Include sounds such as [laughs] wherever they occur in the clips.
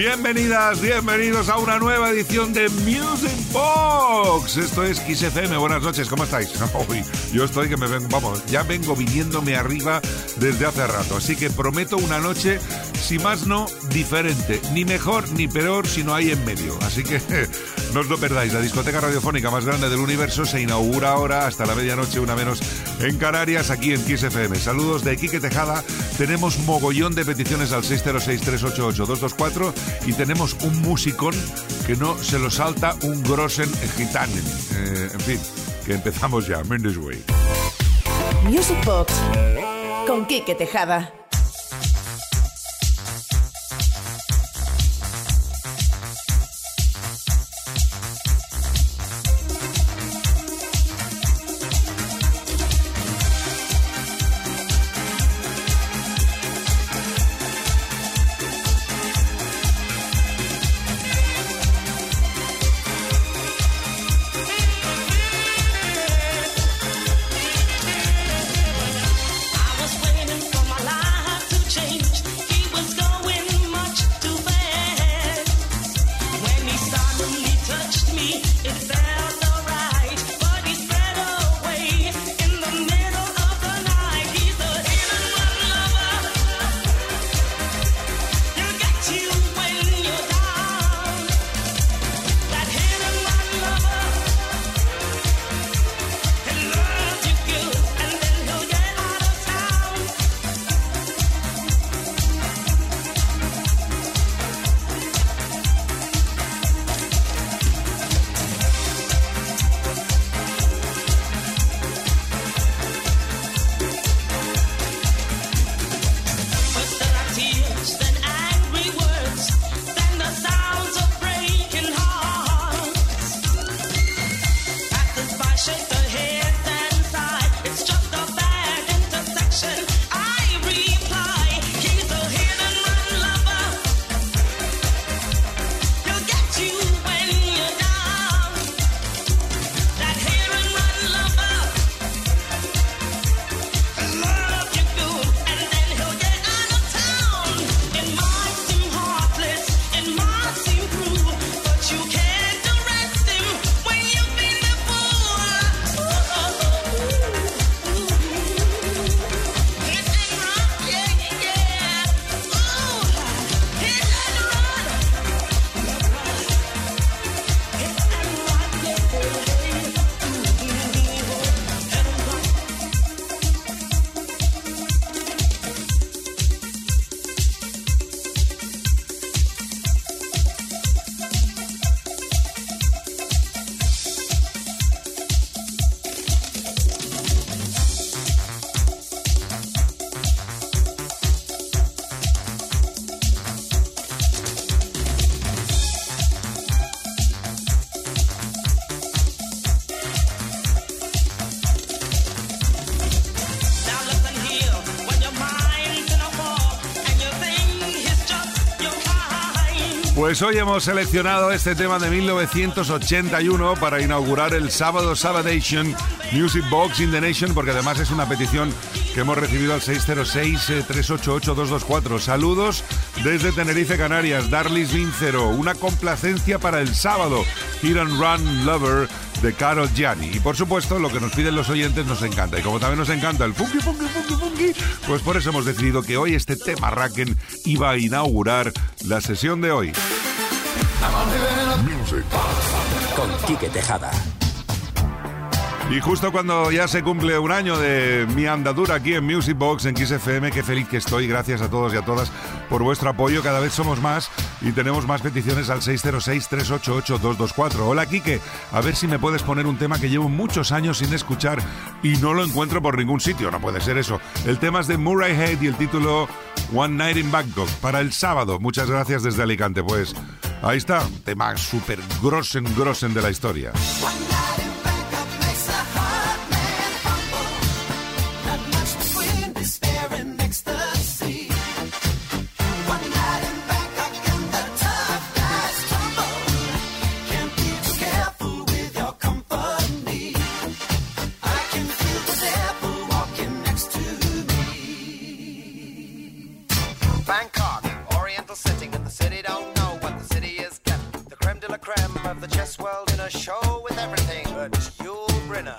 Bienvenidas, bienvenidos a una nueva edición de Music Box. Esto es Kiss FM. Buenas noches, ¿cómo estáis? [laughs] Uy, yo estoy que me vengo, vamos, ya vengo viniéndome arriba desde hace rato. Así que prometo una noche, si más no, diferente. Ni mejor ni peor, sino ahí en medio. Así que [laughs] no os lo perdáis. La discoteca radiofónica más grande del universo se inaugura ahora hasta la medianoche, una menos en Canarias, aquí en Kiss FM. Saludos de Quique Tejada. Tenemos mogollón de peticiones al 606-388-224 y tenemos un musicón que no se lo salta un grosen gitanen. Eh, en fin, que empezamos ya. Mendes Way. Music Box con Quique Tejada. Pues hoy hemos seleccionado este tema de 1981 para inaugurar el sábado Sabadation Music Box in the Nation, porque además es una petición que hemos recibido al 606-388-224. Saludos desde Tenerife, Canarias. Darlis Vincero, una complacencia para el sábado. Hit and Run Lover de Carol Gianni. Y por supuesto, lo que nos piden los oyentes nos encanta. Y como también nos encanta el funky, funky, funky, funky, pues por eso hemos decidido que hoy este tema Racken iba a inaugurar la sesión de hoy. Music con Quique Tejada. Y justo cuando ya se cumple un año de mi andadura aquí en Music Box, en Kiss FM, qué feliz que estoy. Gracias a todos y a todas por vuestro apoyo. Cada vez somos más y tenemos más peticiones al 606-388-224. Hola, Quique. A ver si me puedes poner un tema que llevo muchos años sin escuchar y no lo encuentro por ningún sitio. No puede ser eso. El tema es de Murray Head y el título One Night in Bangkok para el sábado. Muchas gracias desde Alicante. Pues ahí está, tema súper grosen, grosen de la historia. the chess world in a show with everything but Yul Brynner.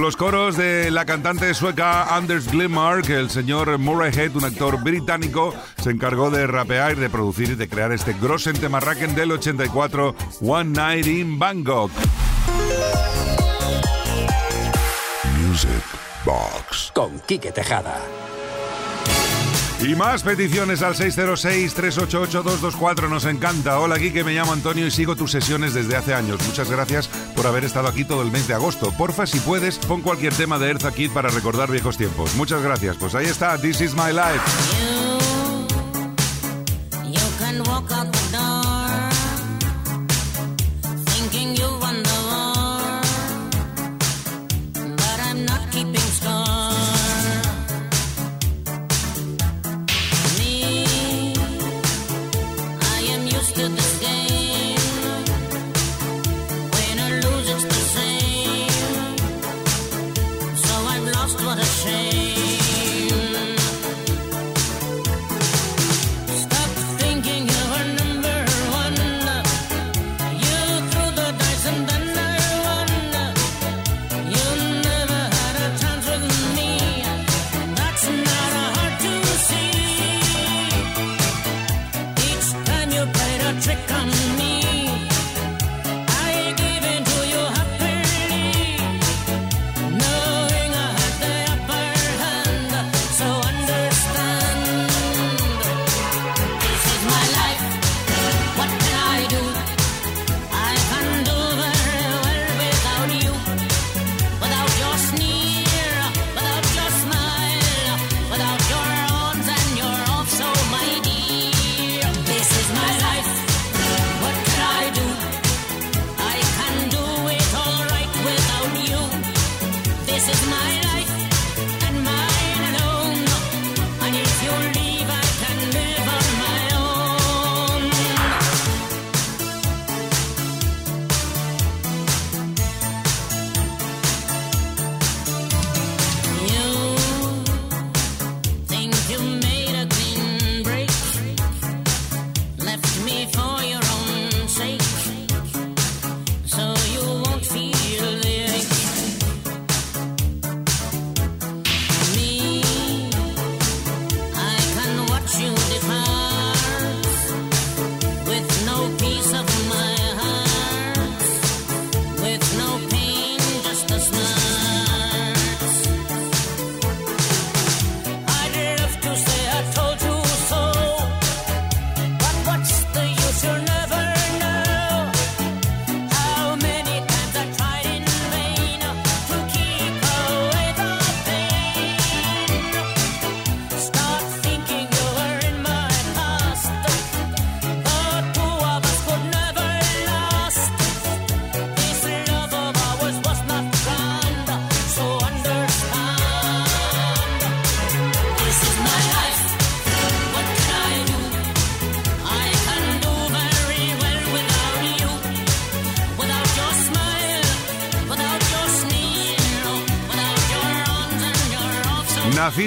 los coros de la cantante sueca Anders Glenmark, el señor Murray Head, un actor británico, se encargó de rapear, de producir y de crear este Grossen Temarraken del 84, One Night in Bangkok. Music Box con Quique Tejada. Y más peticiones al 606-388-224. Nos encanta. Hola, aquí que me llamo Antonio y sigo tus sesiones desde hace años. Muchas gracias por haber estado aquí todo el mes de agosto. Porfa, si puedes, pon cualquier tema de Erza Kid para recordar viejos tiempos. Muchas gracias. Pues ahí está, This is my life.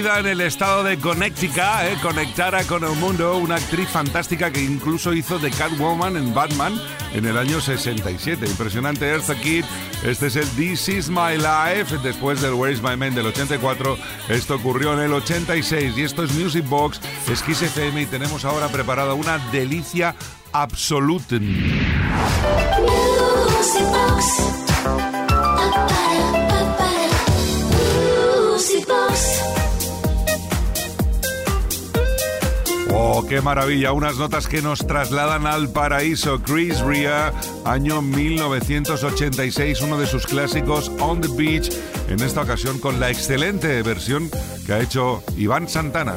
En el estado de Connecticut, eh, conectara con el mundo, una actriz fantástica que incluso hizo de Catwoman en Batman en el año 67. Impresionante Eartha Kitt. Este es el This Is My Life. Después del Where's My Man del 84, esto ocurrió en el 86. Y esto es Music Box, es Kiss FM y tenemos ahora preparada una delicia absoluta. Music Box. Qué maravilla, unas notas que nos trasladan al paraíso. Chris Ria, año 1986, uno de sus clásicos On the Beach, en esta ocasión con la excelente versión que ha hecho Iván Santana.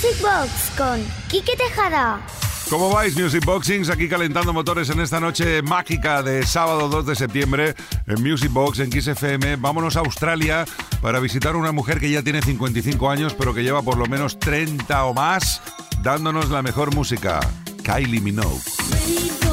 Music Box con Quique Tejada. ¿Cómo vais, Music Boxings? Aquí calentando motores en esta noche mágica de sábado 2 de septiembre en Music Box, en Kiss FM. Vámonos a Australia para visitar una mujer que ya tiene 55 años, pero que lleva por lo menos 30 o más dándonos la mejor música. Kylie Minogue.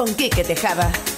Con Quique Tejada.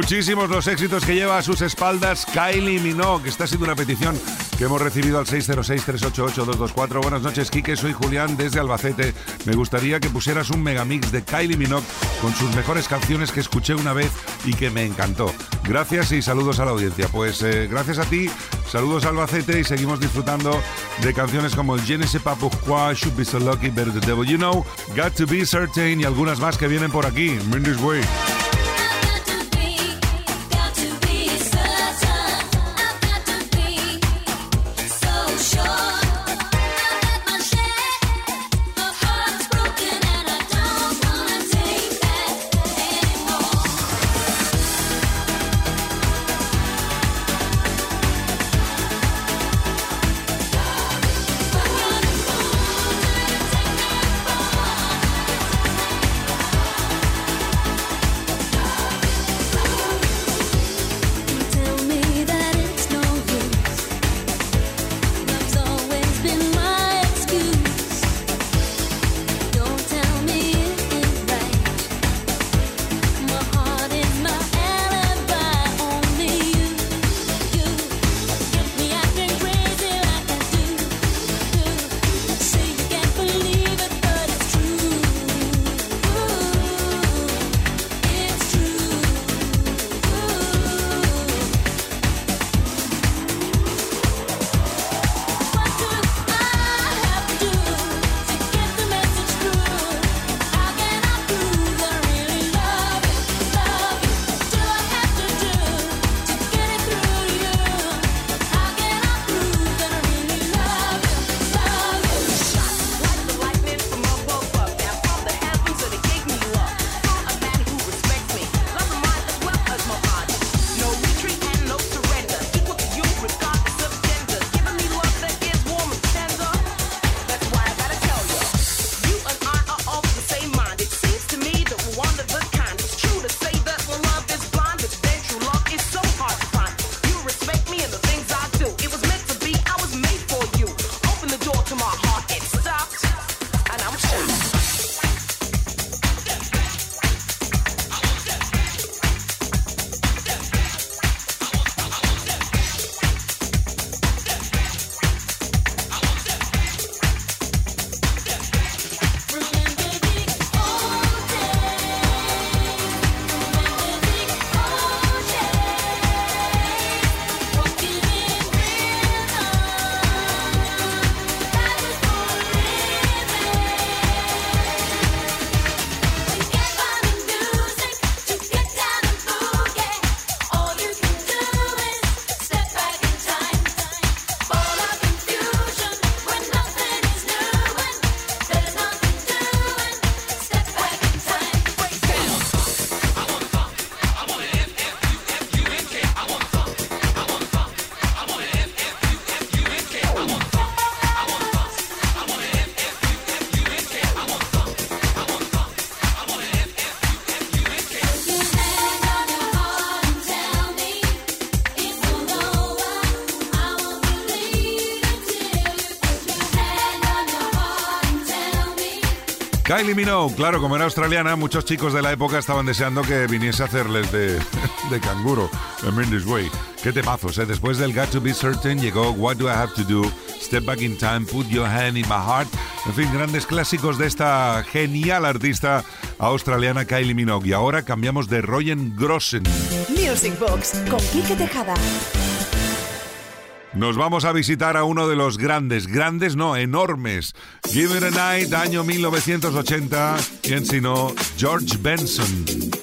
Muchísimos los éxitos que lleva a sus espaldas Kylie Minogue. Está siendo una petición que hemos recibido al 606-388-224. Buenas noches, Quique. Soy Julián desde Albacete. Me gustaría que pusieras un megamix de Kylie Minogue con sus mejores canciones que escuché una vez y que me encantó. Gracias y saludos a la audiencia. Pues eh, gracias a ti, saludos a Albacete y seguimos disfrutando de canciones como el Je ne Should Be So Lucky, Better the Devil You Know, Got to Be Certain y algunas más que vienen por aquí. Mindy's Way. Kylie Minogue, claro, como era australiana, muchos chicos de la época estaban deseando que viniese a hacerles de, de canguro, en Mindy's Way. Qué temazos, ¿eh? Después del Got to Be Certain llegó What Do I Have to Do, Step Back in Time, Put Your Hand in My Heart. En fin, grandes clásicos de esta genial artista australiana Kylie Minogue. Y ahora cambiamos de Royen Grossen. Music Box con Quique Tejada. Nos vamos a visitar a uno de los grandes, grandes no, enormes. Give It a Night, año 1980. ¿Quién sino? George Benson.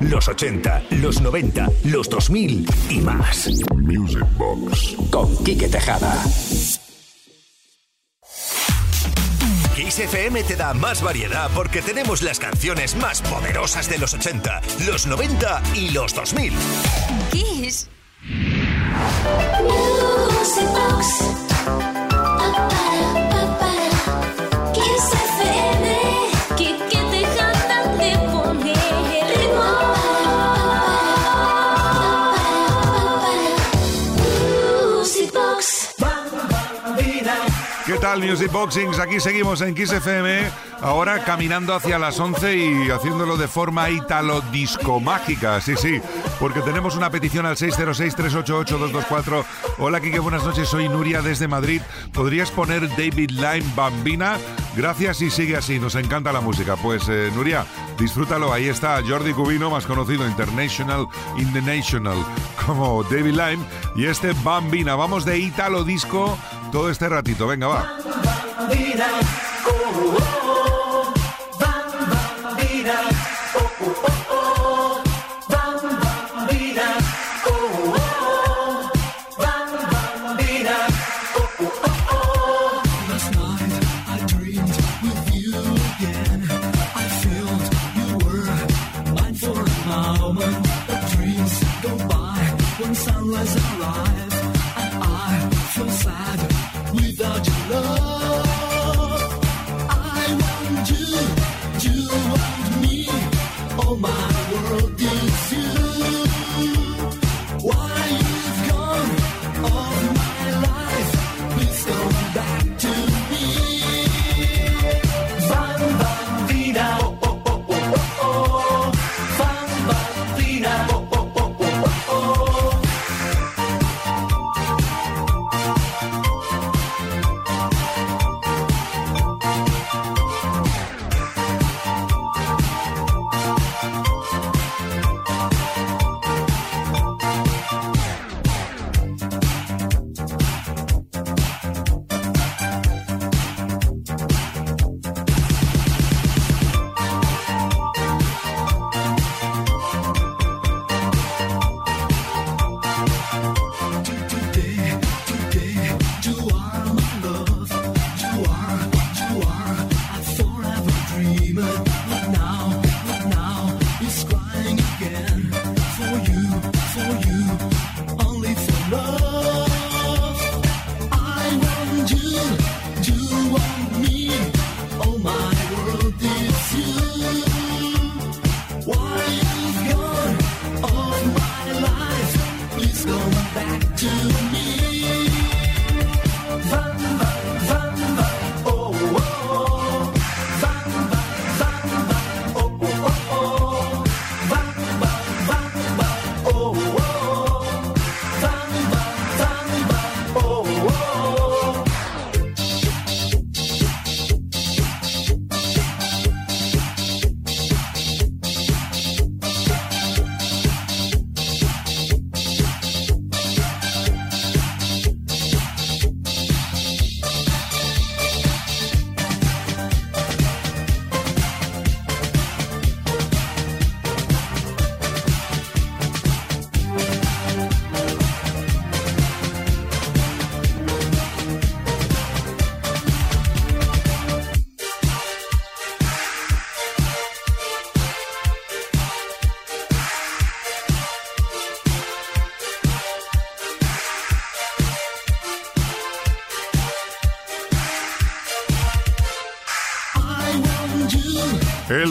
Los 80, los 90, los 2000 y más. Music Box. Con Quique Tejada. Kiss FM te da más variedad porque tenemos las canciones más poderosas de los 80, los 90 y los 2000. Kiss. Music Box. Music Box. Bambina, ¿Qué tal, Music Boxings? Aquí seguimos en Kiss FM, ahora caminando hacia las 11 y haciéndolo de forma italo-disco mágica. Sí, sí, porque tenemos una petición al 606-388-224. Hola, Kike, buenas noches. Soy Nuria desde Madrid. ¿Podrías poner David Lime Bambina? Gracias y sigue así. Nos encanta la música. Pues, eh, Nuria, disfrútalo. Ahí está Jordi Cubino, más conocido International in the National como David Lime. Y este Bambina. Vamos de italo disco todo este ratito. Venga, va.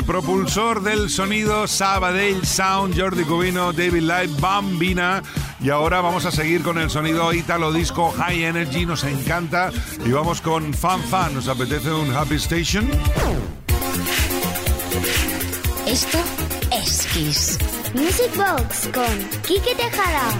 El propulsor del sonido Sabadell Sound, Jordi Cubino, David Light, Bambina. Y ahora vamos a seguir con el sonido Italo Disco High Energy, nos encanta. Y vamos con Fan Fan, ¿nos apetece un Happy Station? Esto es Kiss. Music Box con Quique Tejada.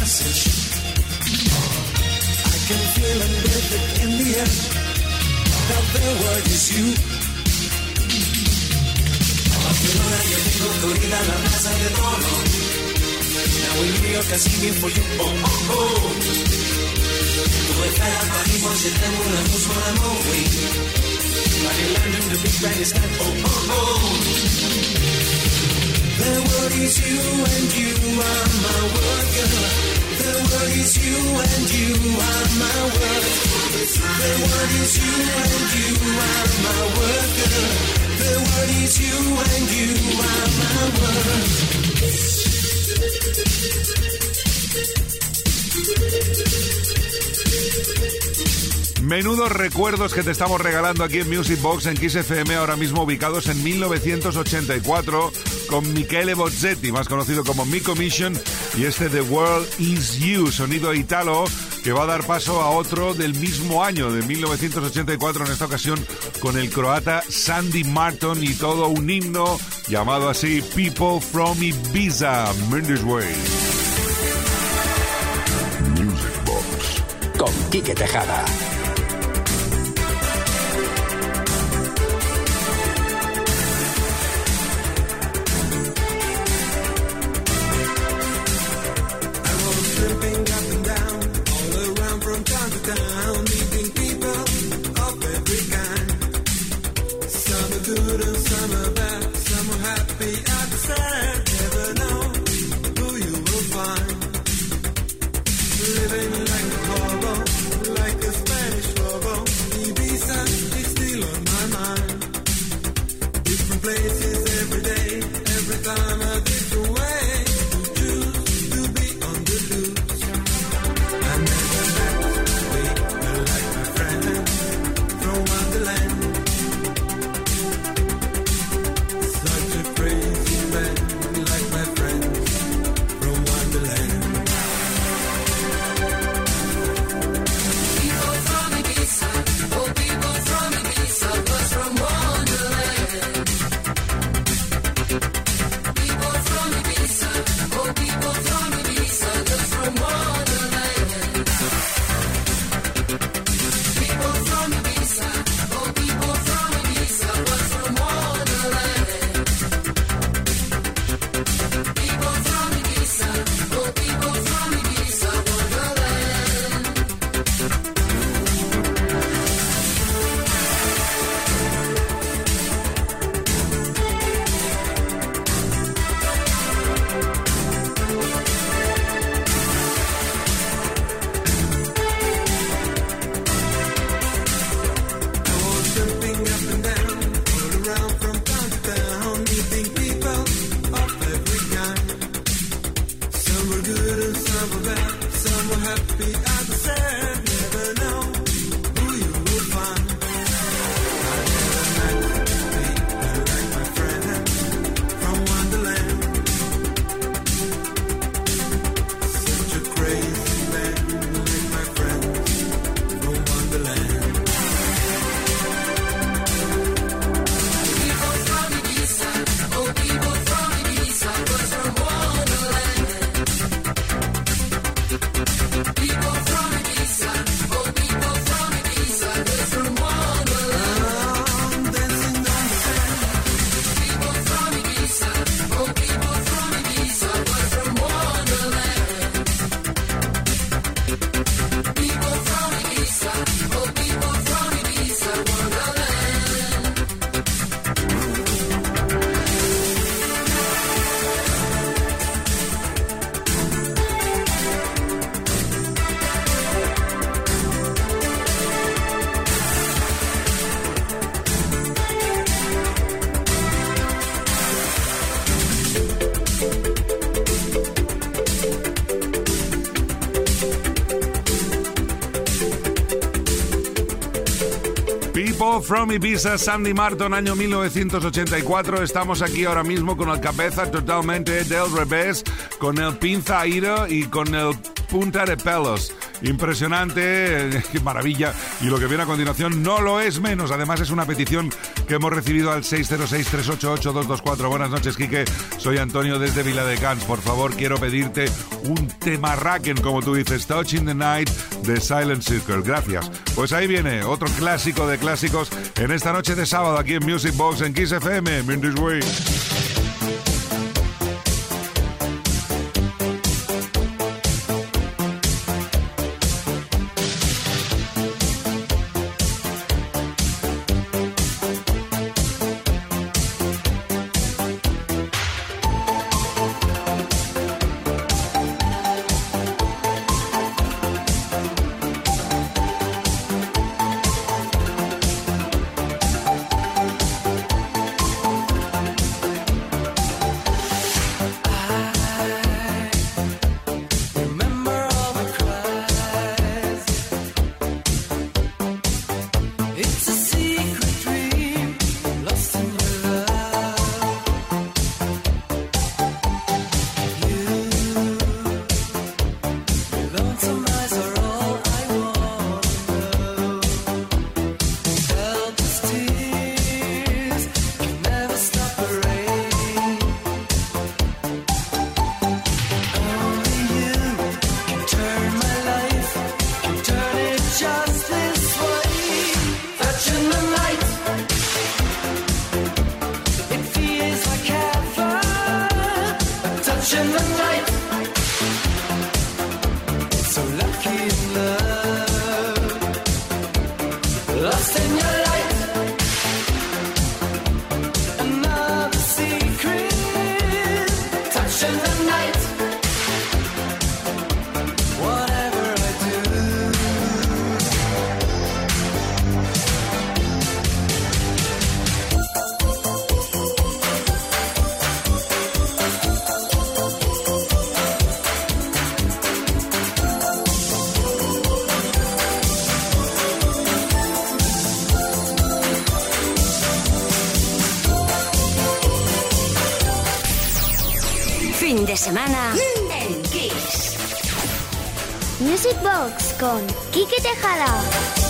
Message? I can feel and breathe in the air. That the word is you. Corrida la plaza de Toro. Now we New York, I sing it for you. Oh, oh, oh. Tu estar a Paris, moi je t'aime, l'amour sur l'amour, oui. Paris, London, the big band. Oh, oh, oh. The word is you and you are my girl. The word is you and you are my word. The word is you and you are my girl. The word is you and you are my word. Menudos recuerdos que te estamos regalando aquí en Music Box en Kiss FM, ahora mismo ubicados en 1984, con Michele Bozzetti, más conocido como Mi Commission, y este The World Is You, sonido italo, que va a dar paso a otro del mismo año, de 1984, en esta ocasión con el croata Sandy Martin y todo un himno llamado así People from Ibiza, Mendes Way. Music Box con Quique Tejada. From Ibiza, Sandy Martin, año 1984. Estamos aquí ahora mismo con el cabeza totalmente del revés, con el pinza ira y con el punta de pelos. Impresionante, [laughs] qué maravilla. Y lo que viene a continuación no lo es menos. Además es una petición que hemos recibido al 606-388-224. Buenas noches, Quique. Soy Antonio desde Vila de Cans. Por favor, quiero pedirte un tema racken, como tú dices, Touching the Night de Silent Circle. Gracias. Pues ahí viene otro clásico de clásicos en esta noche de sábado aquí en Music Box en Kiss FM. In this way. Semana en Kiss. Music Box con Quique Tejada.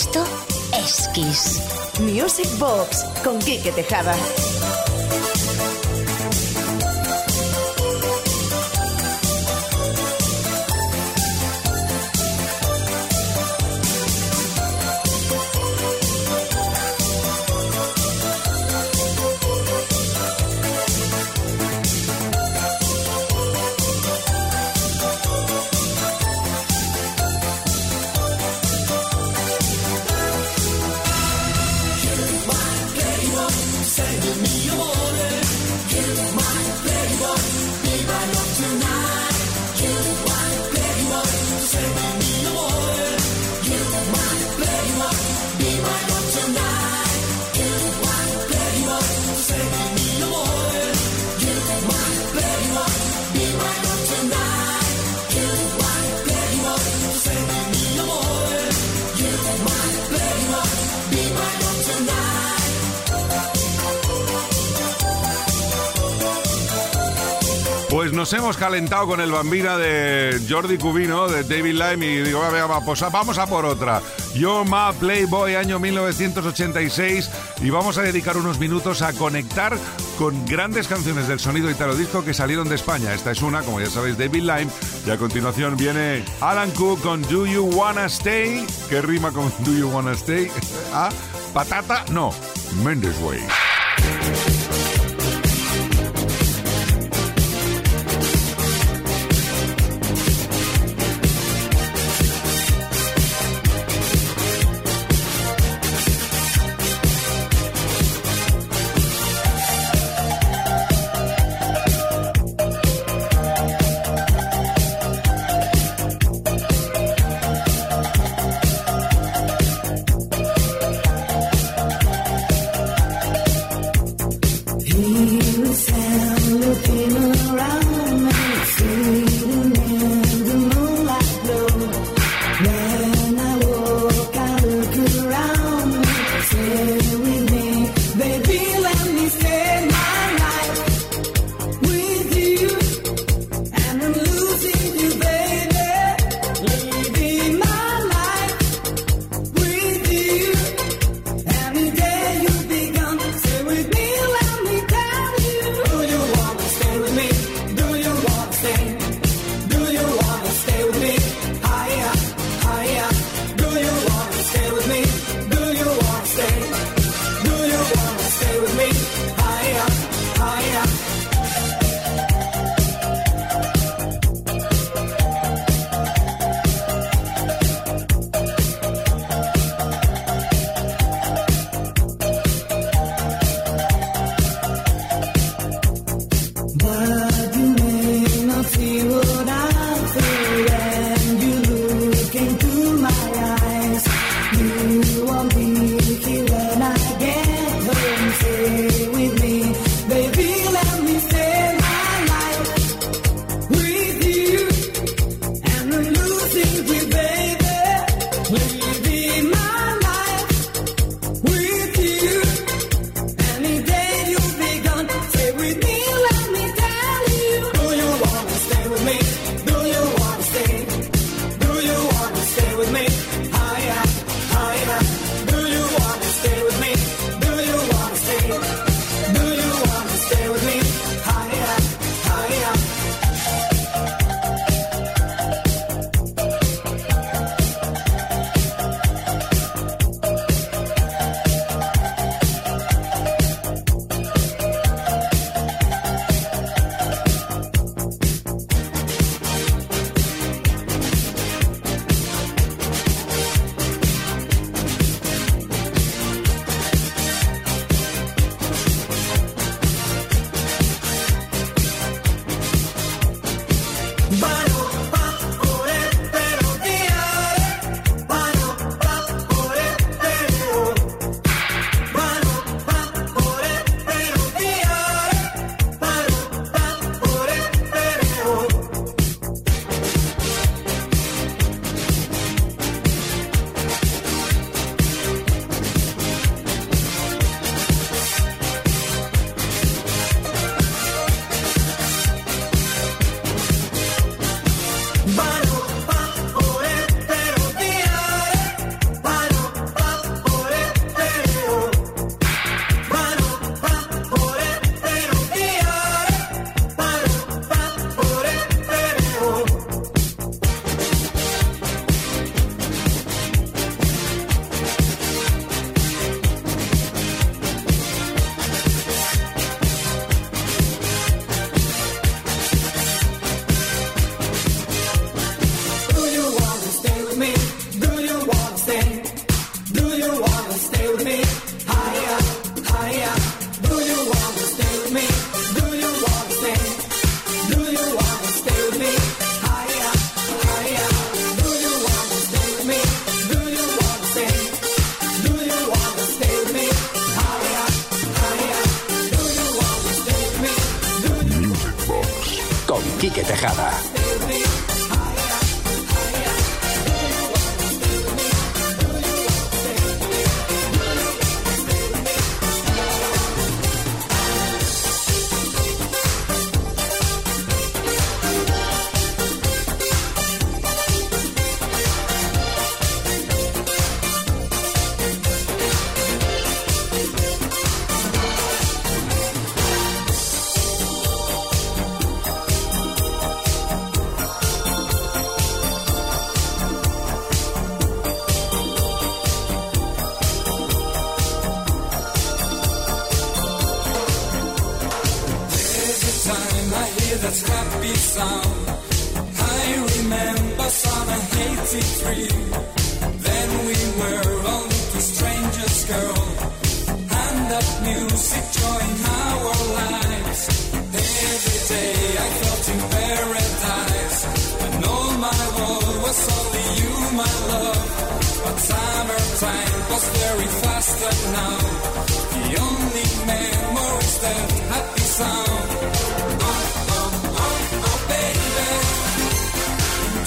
Esto es Kiss. Music Box con Quique Tejada. calentado con el bambina de Jordi Cubino, de David Lime, y digo, pues vamos a por otra. Yo Ma Playboy, año 1986, y vamos a dedicar unos minutos a conectar con grandes canciones del sonido italo disco que salieron de España. Esta es una, como ya sabéis, David Lime, y a continuación viene Alan Cook con Do You Wanna Stay, que rima con Do You Wanna Stay, a [laughs] ah, patata, no, Mendes Way. I hear that happy sound, I remember summer 83. Then we were only two strangers, girl. And that music joined our lives. Every day I felt in paradise. And all my world was only you, my love. But summertime was very fast and now. The only memories that happy sound.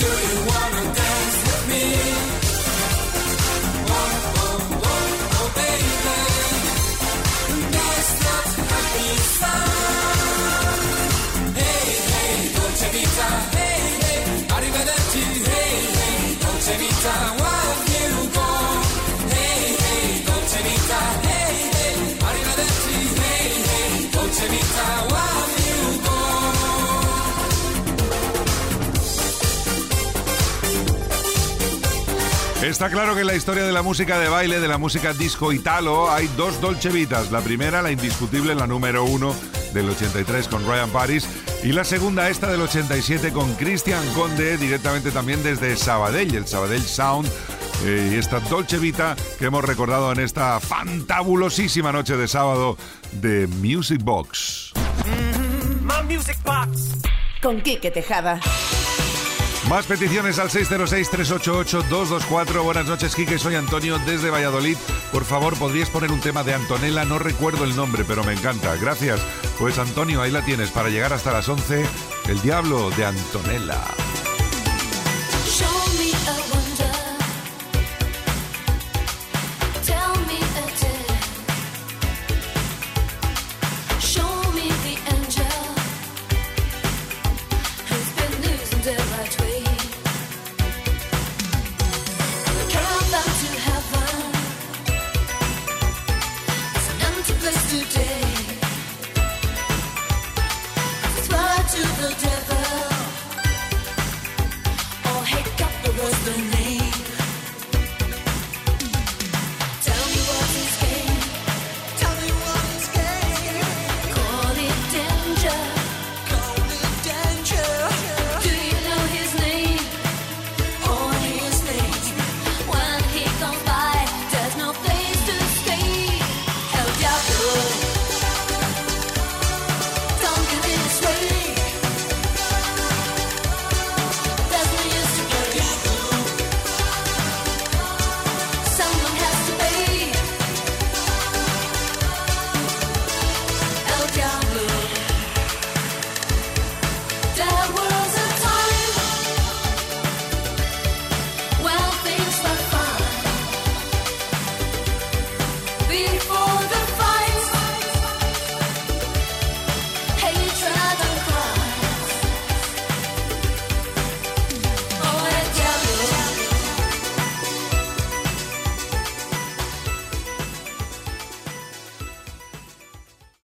Do you wanna dance with me? Está claro que en la historia de la música de baile, de la música disco italo, hay dos Dolce Vitas. La primera, la indiscutible, la número uno del 83 con Ryan Paris. Y la segunda, esta del 87 con Christian Conde, directamente también desde Sabadell, el Sabadell Sound. Eh, y esta Dolce Vita que hemos recordado en esta fantabulosísima noche de sábado de Music Box. My Music Box. Con Quique Tejada. Más peticiones al 606-388-224. Buenas noches, Quique. Soy Antonio desde Valladolid. Por favor, ¿podrías poner un tema de Antonella? No recuerdo el nombre, pero me encanta. Gracias. Pues Antonio, ahí la tienes para llegar hasta las 11. El Diablo de Antonella.